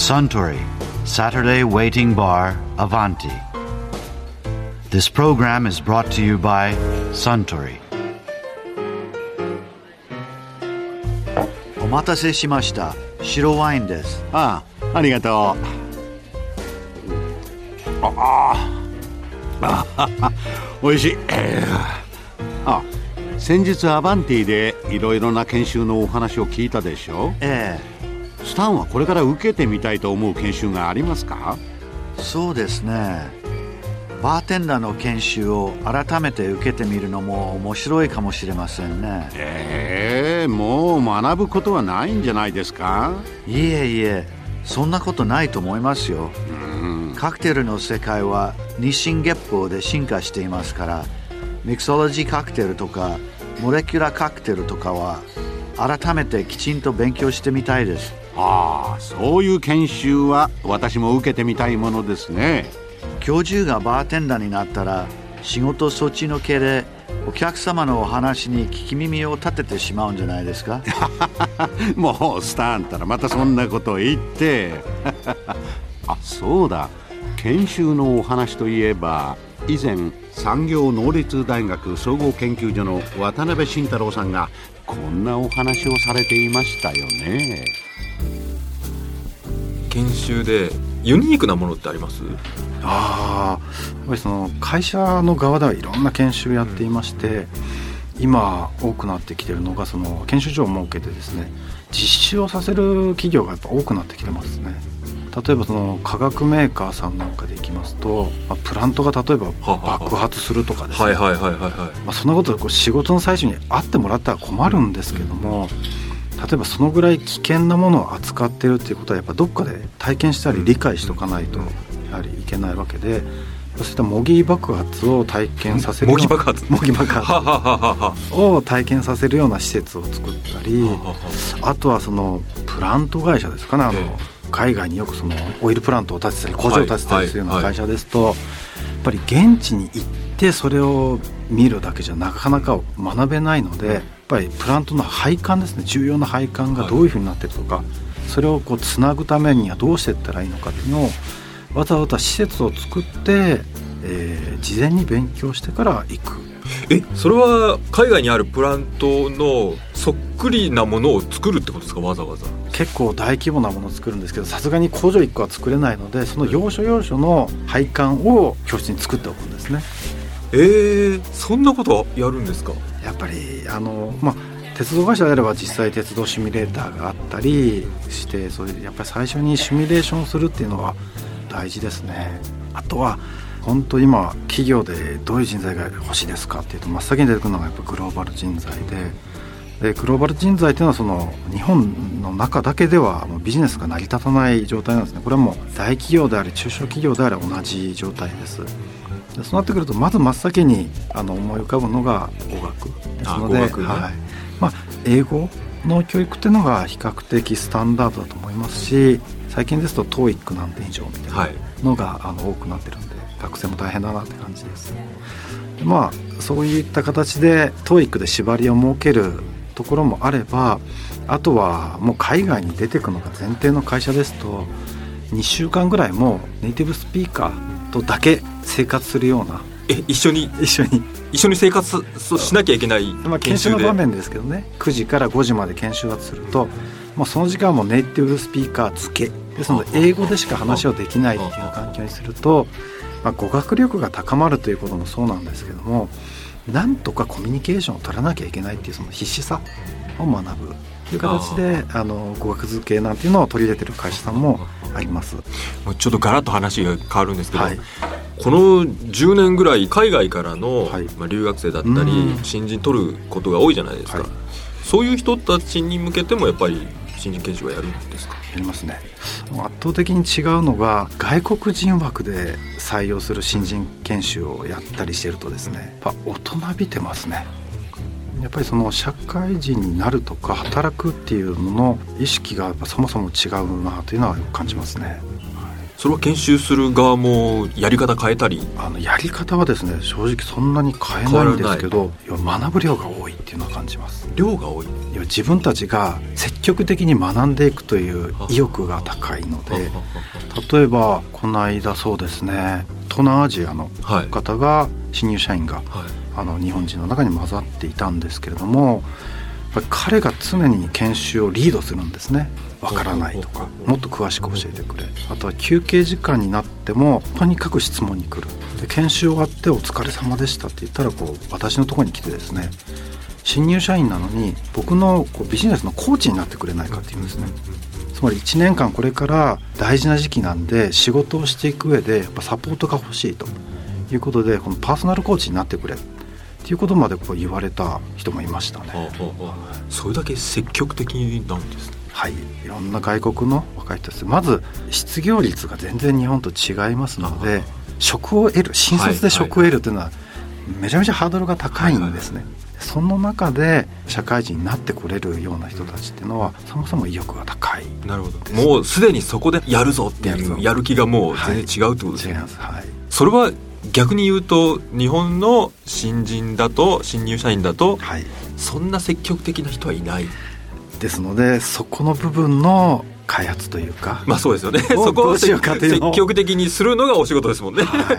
Suntory Saturday Waiting Bar Avanti. This program is brought to you by Suntory. お待たせしました。白ワインです。ああありがとうあああおいしいえーあ先日アバンティでいろいろな研修のお話を聞いたでしょえスタンはこれから受けてみたいと思う研修がありますか？え、そうですね。バーテンダーの研修を改めて受けてみるのも面白いかもしれませんね。ええもう学ぶことはないんじゃないですか？いえいえ、そんなことないと思いますよ。うんカクテルの世界は日進月歩で進化していますからミクソロジーカクテルとかモレキュラカクテルとかは改めてきちんと勉強してみたいですああそういう研修は私も受けてみたいものですね。教授がバーテンダーになったら仕事そっちのけでお客様のお話に聞き耳を立ててしまうんじゃないですか？もうスタンたらまたそんなことを言って。あそうだ。研修のお話といえば以前産業能率大学総合研究所の渡辺慎太郎さんがこんなお話をされていましたよね研修でユニークなものってあります？ああやっぱりその会社の側ではいろんな研修やっていまして、今多くなってきてるのがその研修所を設けてですね実習をさせる企業がやっぱ多くなってきてますね。例えばその化学メーカーさんなんかでいきますと、まあ、プラントが例えば爆発するとかですね、そんなことこう仕事の最初に会ってもらったら困るんですけども例えばそのぐらい危険なものを扱ってるっていうことはやっぱどっかで体験したり理解しとかないとやはりいけないわけでそうした模擬爆発を体験させる模擬爆発？模擬爆は発を体験させるような施設を作ったりはあとはそのプラント会社ですかね。あの、え海外によくそのオイルプラントを建てたり工場を建てたりするようはいな会社ですと、やっぱり現地に行ってそれを見るだけじゃなかなか学べないのでぱりプラントの配管ですね。重要な配管がどういうふうになってるとか、それをこうつなぐためにはどうしていったらいいのかっていうのをわざわざ施設を作って、えー事前に勉強してから行く。えそれは海外にあるプラントのそっくりなものを作るってことですか？わざわざ。結構大規模なものを作るんですけどさすがに工場1個は作れないのでその要所要所の配管を教室に作っておくんですねえー、そんなことやるんですか？やっぱりあのまあ鉄道会社であれば実際鉄道シミュレーターがあったりしてそれでやっぱり最初にシミュレーションするっていうのは大事ですね。あとは本当今企業でどういう人材が欲しいですかっていうと真っ先に出てくるのがやっぱグローバル人材ででグローバル人材っていうのはその日本の中だけではもうビジネスが成り立たない状態なんですね。これはもう大企業であり中小企業であれ同じ状態です。そうなってくるとまず真っ先にあの思い浮かぶのが語学ですので、ねはい。まあ、英語の教育っていうのが比較的スタンダードだと思いますし最近ですと TOEIC 何点以上みたいはい。なのが、あの多くなってるんで学生も大変だなって感じです。でまあそういった形で TOEIC で縛りを設けるところもあればあとはもう海外に出てくのが前提の会社ですと2週間ぐらいもうネイティブスピーカーとだけ生活するようなえ一緒に？一緒に、一緒に生活しなきゃいけないまあ、研修の場面ですけどね。9時から5時まで研修だとするともうその時間はもうネイティブスピーカー付け。ですので英語でしか話をできないっていう環境にすると、まあ、語学力が高まるということもそうなんですけどもなんとかコミュニケーションを取らなきゃいけないっていうその必死さを学ぶ。という形であの語学付けなんていうのを取り入れてる会社さんもあります。もうちょっとガラッと話が変わるんですけど、はい。この10年ぐらい海外からの、はい。まあ、留学生だったりうん。新人取ることが多いじゃないですか、はい。そういう人たちに向けてもやっぱり新人研修はやるんですか？やりますね。圧倒的に違うのが外国人枠で採用する新人研修をやったりしてるとですねやっぱ大人びてますねやっぱりその社会人になるとか働くっていうのの意識がやっぱそもそも違うなというのは感じますね。それは研修する側もやり方変えたり？あのやり方はですね正直そんなに変えないんですけど学ぶ量が多いっていうのは感じます。量が多い？いや自分たちが積極的に学んでいくという意欲が高いので例えばこの間そうですね東南アジアのはい。方が新入社員がはいあの日本人の中に混ざっていたんですけれども彼が常に研修をリードするんですね。わからないとかもっと詳しく教えてくれ。あとは休憩時間になってもとにかく質問に来る。で研修終わって「お疲れ様でした」って言ったらこう私のところに来てですね新入社員なのに僕のこうビジネスのコーチになってくれないかっていうんですね。つまり1年間これから大事な時期なんで仕事をしていく上でやっぱサポートが欲しいということでこのパーソナルコーチになってくれっていうことまでこう言われた人もいましたね。それだけ積極的なんですね。はい、いろんな外国の若い人たちまず失業率が全然日本と違いますので職を得る新卒で職を得るというのはめちゃめちゃハードルが高いんですね。その中で社会人になってこれるような人たちっていうのはそもそも意欲が高い。なるほど。もうすでにそこでやるぞってやるぞ。いうやる気がもう全然違うってことですね、違いはい。それは逆に言うと日本の新人だと新入社員だとはい。そんな積極的な人はいない。ですのでそこの部分の開発というか、まあそうですよね。をそこを積極的にするのがお仕事ですもんね。は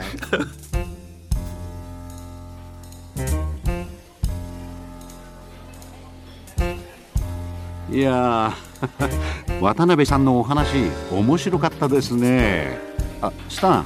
い。いやー渡辺さんのお話面白かったですね。あスタン